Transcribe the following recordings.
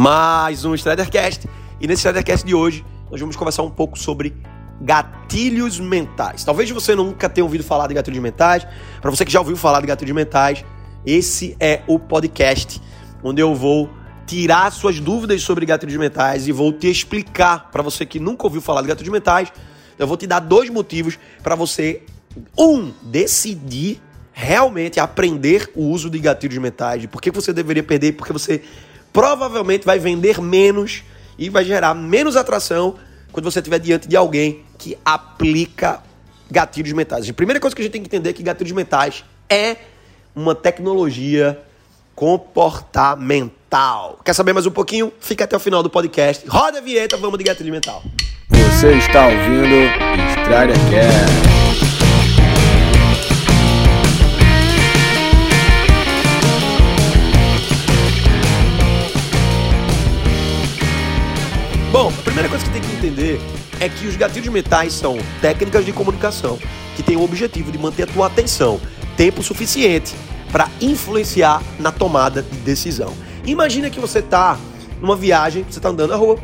mais um Stridercast. E nesse Stridercast de hoje, nós vamos conversar um pouco sobre gatilhos mentais. Talvez você nunca tenha ouvido falar de gatilhos mentais. Para você que já ouviu falar de gatilhos mentais, esse é o podcast onde eu vou tirar suas dúvidas sobre gatilhos mentais e vou te explicar para você que nunca ouviu falar de gatilhos mentais. Eu vou te dar dois motivos para você um decidir realmente aprender o uso de gatilhos mentais, por que você deveria perder, porque você provavelmente vai vender menos e vai gerar menos atração quando você estiver diante de alguém que aplica gatilhos mentais. A primeira coisa que a gente tem que entender é que gatilhos mentais é uma tecnologia comportamental. Quer saber mais um pouquinho? Fica até o final do podcast. Roda a vinheta, vamos de gatilho mental. Você está ouvindo Estrada Cast. Entender é que os gatilhos mentais são técnicas de comunicação que têm o objetivo de manter a tua atenção tempo suficiente para influenciar na tomada de decisão. Imagina que você está numa viagem, você está andando na rua,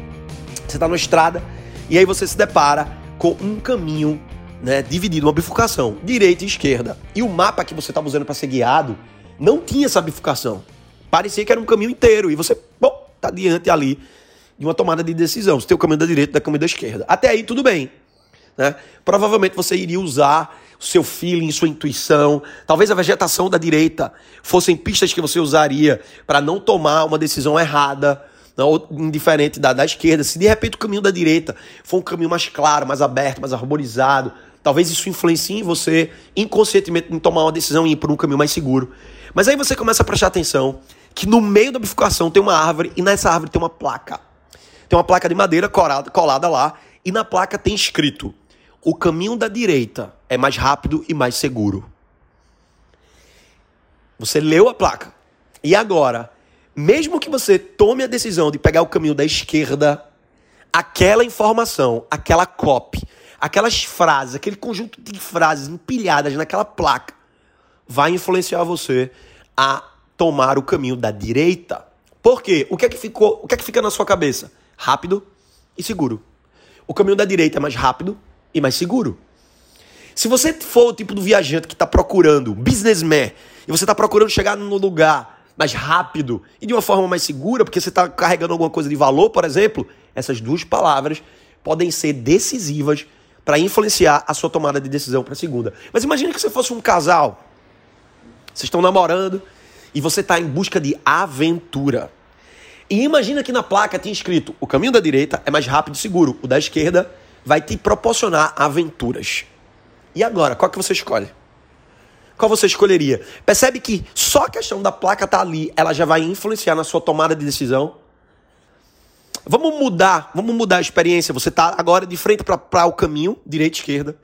você está numa estrada e aí você se depara com um caminho né, dividido, uma bifurcação, direita e esquerda. E o mapa que você estava usando para ser guiado não tinha essa bifurcação. Parecia que era um caminho inteiro e você, bom, tá diante ali de uma tomada de decisão. Você tem o caminho da direita e o caminho da esquerda. Até aí tudo bem. Né? Provavelmente você iria usar o seu feeling, sua intuição. Talvez a vegetação da direita fossem pistas que você usaria para não tomar uma decisão errada, não, ou indiferente da, da esquerda. Se de repente o caminho da direita for um caminho mais claro, mais aberto, mais arborizado, talvez isso influencie você inconscientemente em tomar uma decisão e ir por um caminho mais seguro. Mas aí você começa a prestar atenção que no meio da bifurcação tem uma árvore e nessa árvore tem uma placa. Tem uma placa de madeira colada, colada lá e na placa tem escrito: o caminho da direita é mais rápido e mais seguro. Você leu a placa. E agora, mesmo que você tome a decisão de pegar o caminho da esquerda, aquela informação, aquela copy, aquelas frases, aquele conjunto de frases empilhadas naquela placa, vai influenciar você a tomar o caminho da direita. Por quê? O que é que ficou, o que é que fica na sua cabeça? Rápido e seguro. O caminho da direita é mais rápido e mais seguro. Se você for o tipo do viajante que está procurando, businessman, e você está procurando chegar no lugar mais rápido e de uma forma mais segura, porque você está carregando alguma coisa de valor, por exemplo, essas duas palavras podem ser decisivas para influenciar a sua tomada de decisão para a segunda. Mas imagine que você fosse um casal, vocês estão namorando e você está em busca de aventura. E imagina que na placa tinha escrito: o caminho da direita é mais rápido e seguro, o da esquerda vai te proporcionar aventuras. E agora, qual que você escolhe? Qual você escolheria? Percebe que só a questão da placa tá ali, ela já vai influenciar na sua tomada de decisão? Vamos mudar, vamos mudar a experiência. Você tá agora de frente para o caminho, direita e esquerda.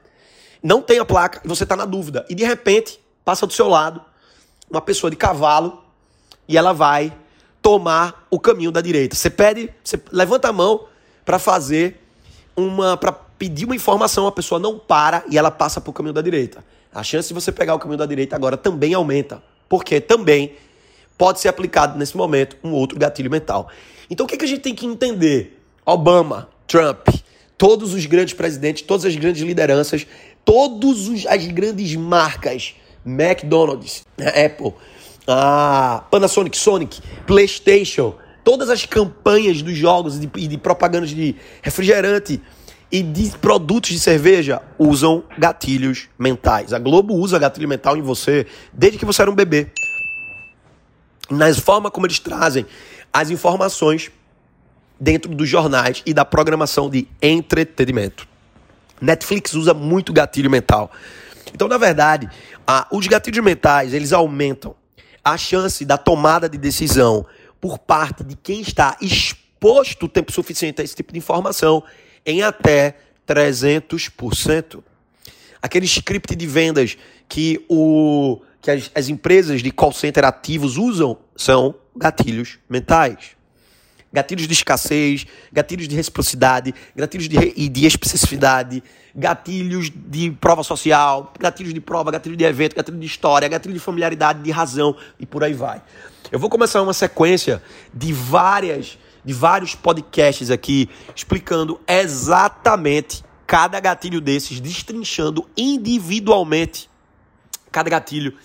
Não tem a placa e você tá na dúvida. E de repente, passa do seu lado uma pessoa de cavalo e ela vai tomar o caminho da direita. Você pede, você levanta a mão para fazer uma para pedir uma informação, a pessoa não para e ela passa para o caminho da direita. A chance de você pegar o caminho da direita agora também aumenta, porque também pode ser aplicado nesse momento um outro gatilho mental. Então o que, que a gente tem que entender? Obama, Trump, todos os grandes presidentes, todas as grandes lideranças, todas as grandes marcas, McDonald's, Apple, a Panasonic, Sonic, PlayStation, todas as campanhas dos jogos e de, de propagandas de refrigerante e de produtos de cerveja usam gatilhos mentais. A Globo usa gatilho mental em você desde que você era um bebê. Na forma como eles trazem as informações dentro dos jornais e da programação de entretenimento. Netflix usa muito gatilho mental. Então, na verdade, os gatilhos mentais, eles aumentam a chance da tomada de decisão por parte de quem está exposto o tempo suficiente a esse tipo de informação em até 300%. Aquele script de vendas que, o, que as, as empresas de call center ativos usam são gatilhos mentais. Gatilhos de escassez, gatilhos de reciprocidade, gatilhos de, de especificidade, gatilhos de prova social, gatilhos de prova, gatilho de evento, gatilho de história, gatilho de familiaridade, de razão e por aí vai. Eu vou começar uma sequência de várias de vários podcasts aqui explicando exatamente cada gatilho desses, destrinchando individualmente cada gatilho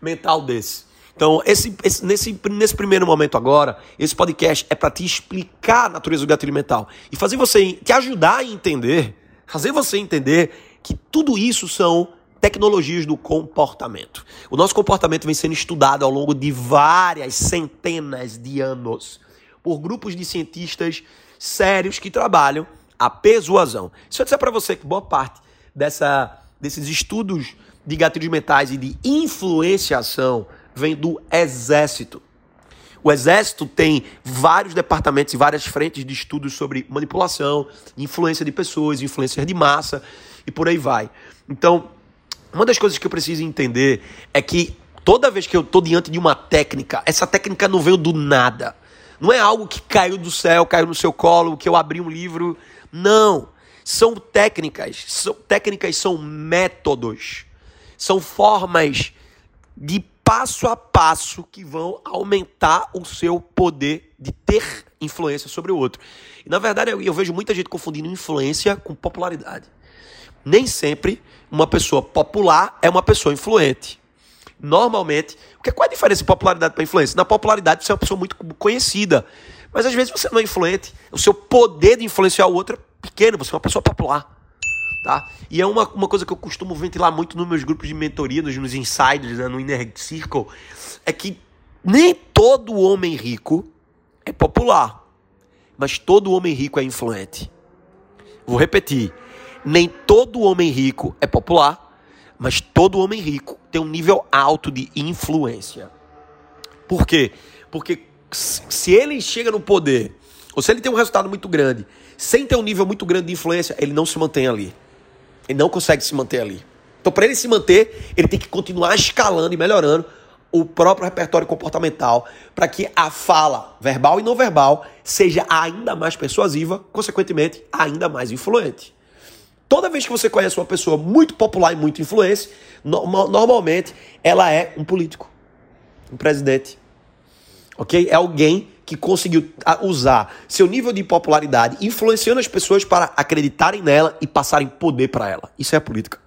mental desse. Então, esse, esse, nesse, nesse primeiro momento agora, esse podcast é para te explicar a natureza do gatilho mental e fazer você, te ajudar a entender, fazer você entender que tudo isso são tecnologias do comportamento. O nosso comportamento vem sendo estudado ao longo de várias centenas de anos por grupos de cientistas sérios que trabalham a persuasão. Se eu disser para você que boa parte dessa, desses estudos de gatilhos mentais e de influenciação vem do exército. O exército tem vários departamentos e várias frentes de estudos sobre manipulação, influência de pessoas, influência de massa e por aí vai. Então, uma das coisas que eu preciso entender é que toda vez que eu estou diante de uma técnica, essa técnica não veio do nada. Não é algo que caiu do céu, caiu no seu colo, que eu abri um livro. Não. São técnicas. São, técnicas são métodos. São formas de passo a passo que vão aumentar o seu poder de ter influência sobre o outro. E na verdade eu, eu vejo muita gente confundindo influência com popularidade. Nem sempre uma pessoa popular é uma pessoa influente. Normalmente, porque qual é a diferença de popularidade para influência? Na popularidade você é uma pessoa muito conhecida, mas às vezes você não é influente. O seu poder de influenciar o outro é pequeno, você é uma pessoa popular. Tá? E é uma, uma coisa que eu costumo ventilar muito nos meus grupos de mentoria, nos, nos insiders, né, no Inner Circle, é que nem todo homem rico é popular, mas todo homem rico é influente. Vou repetir nem todo homem rico é popular, mas todo homem rico tem um nível alto de influência. Por quê? Porque se ele chega no poder, ou se ele tem um resultado muito grande, sem ter um nível muito grande de influência, ele não se mantém ali. Ele não consegue se manter ali. Então, para ele se manter, ele tem que continuar escalando e melhorando o próprio repertório comportamental para que a fala verbal e não verbal seja ainda mais persuasiva, consequentemente, ainda mais influente. Toda vez que você conhece uma pessoa muito popular e muito influente, no, normalmente ela é um político, um presidente. Ok? É alguém que conseguiu usar seu nível de popularidade influenciando as pessoas para acreditarem nela e passarem poder para ela. Isso é a política.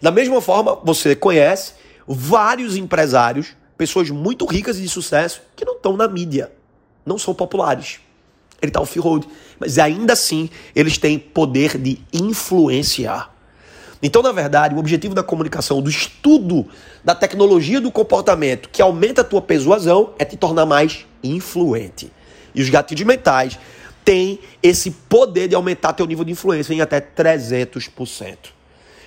Da mesma forma, você conhece vários empresários, pessoas muito ricas e de sucesso, que não estão na mídia, não são populares ele está off-road. Mas ainda assim, eles têm poder de influenciar. Então, na verdade, o objetivo da comunicação, do estudo da tecnologia do comportamento que aumenta a tua persuasão é te tornar mais influente. E os gatilhos mentais têm esse poder de aumentar teu nível de influência em até 300%.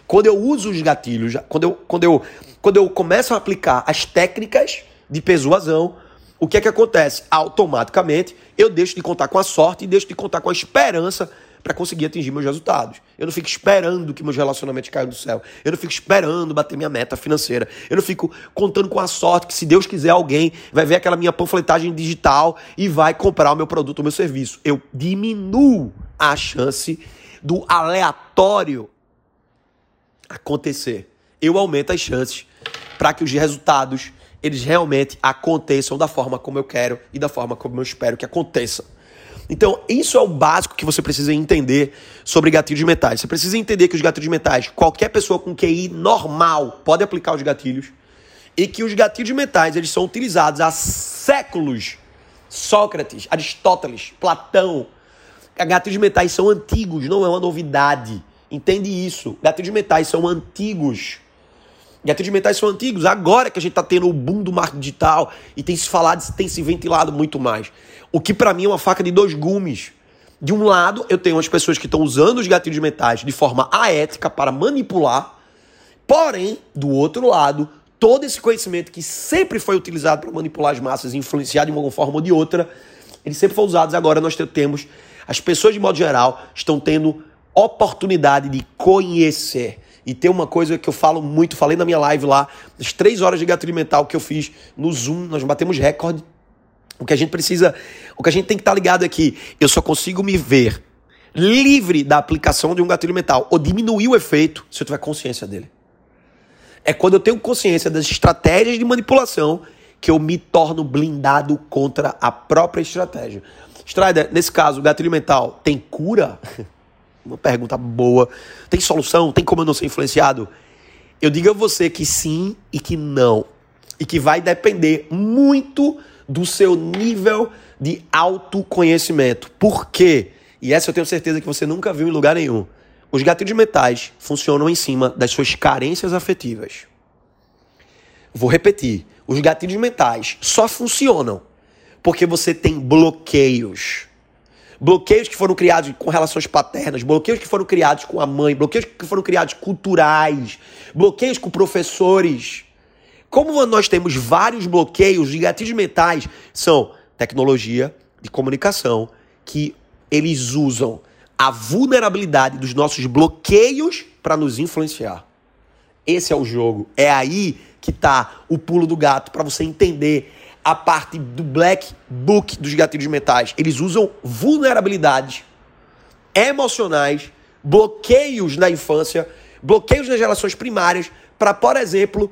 Quando eu uso os gatilhos, quando eu, quando eu, quando eu começo a aplicar as técnicas de persuasão, o que é que acontece? Automaticamente eu deixo de contar com a sorte e deixo de contar com a esperança para conseguir atingir meus resultados. Eu não fico esperando que meus relacionamentos caiam do céu. Eu não fico esperando bater minha meta financeira. Eu não fico contando com a sorte que, se Deus quiser, alguém vai ver aquela minha panfletagem digital e vai comprar o meu produto ou meu serviço. Eu diminuo a chance do aleatório acontecer. Eu aumento as chances para que os resultados eles realmente aconteçam da forma como eu quero e da forma como eu espero que aconteça. Então, isso é o básico que você precisa entender sobre gatilhos mentais. Você precisa entender que os gatilhos mentais, qualquer pessoa com QI normal pode aplicar os gatilhos e que os gatilhos mentais eles são utilizados há séculos. Sócrates, Aristóteles, Platão. Gatilhos mentais são antigos, não é uma novidade. Entende isso? Gatilhos mentais são antigos. Gatilhos mentais são antigos. Agora que a gente está tendo o boom do marketing digital e tem se falado, tem se ventilado muito mais. O que para mim é uma faca de dois gumes. De um lado, eu tenho as pessoas que estão usando os gatilhos mentais de forma aética para manipular. Porém, do outro lado, todo esse conhecimento que sempre foi utilizado para manipular as massas e influenciar de uma forma ou de outra, ele sempre foi usado. Agora nós temos, as pessoas de modo geral, estão tendo oportunidade de conhecer e tem uma coisa que eu falo muito, falei na minha live lá, as três horas de gatilho mental que eu fiz no Zoom, nós batemos recorde. O que a gente precisa, o que a gente tem que estar tá ligado é que eu só consigo me ver livre da aplicação de um gatilho mental ou diminuir o efeito se eu tiver consciência dele. É quando eu tenho consciência das estratégias de manipulação que eu me torno blindado contra a própria estratégia. Strider, nesse caso, o gatilho mental tem cura? Uma pergunta boa. Tem solução? Tem como eu não ser influenciado? Eu digo a você que sim e que não. E que vai depender muito do seu nível de autoconhecimento. Por quê? E essa eu tenho certeza que você nunca viu em lugar nenhum. Os gatilhos mentais funcionam em cima das suas carências afetivas. Vou repetir. Os gatilhos mentais só funcionam porque você tem bloqueios. Bloqueios que foram criados com relações paternas, bloqueios que foram criados com a mãe, bloqueios que foram criados culturais, bloqueios com professores. Como nós temos vários bloqueios de gatilhos mentais, são tecnologia de comunicação que eles usam a vulnerabilidade dos nossos bloqueios para nos influenciar. Esse é o jogo. É aí que está o pulo do gato para você entender a parte do black book dos gatilhos mentais. Eles usam vulnerabilidades emocionais, bloqueios na infância, bloqueios nas relações primárias para, por exemplo,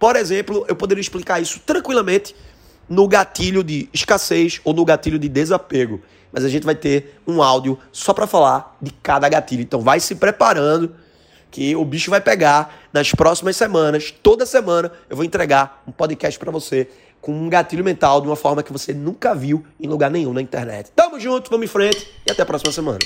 por exemplo, eu poderia explicar isso tranquilamente no gatilho de escassez ou no gatilho de desapego. Mas a gente vai ter um áudio só para falar de cada gatilho. Então vai se preparando que o bicho vai pegar nas próximas semanas. Toda semana eu vou entregar um podcast para você com um gatilho mental de uma forma que você nunca viu em lugar nenhum na internet. Tamo junto, vamos em frente e até a próxima semana.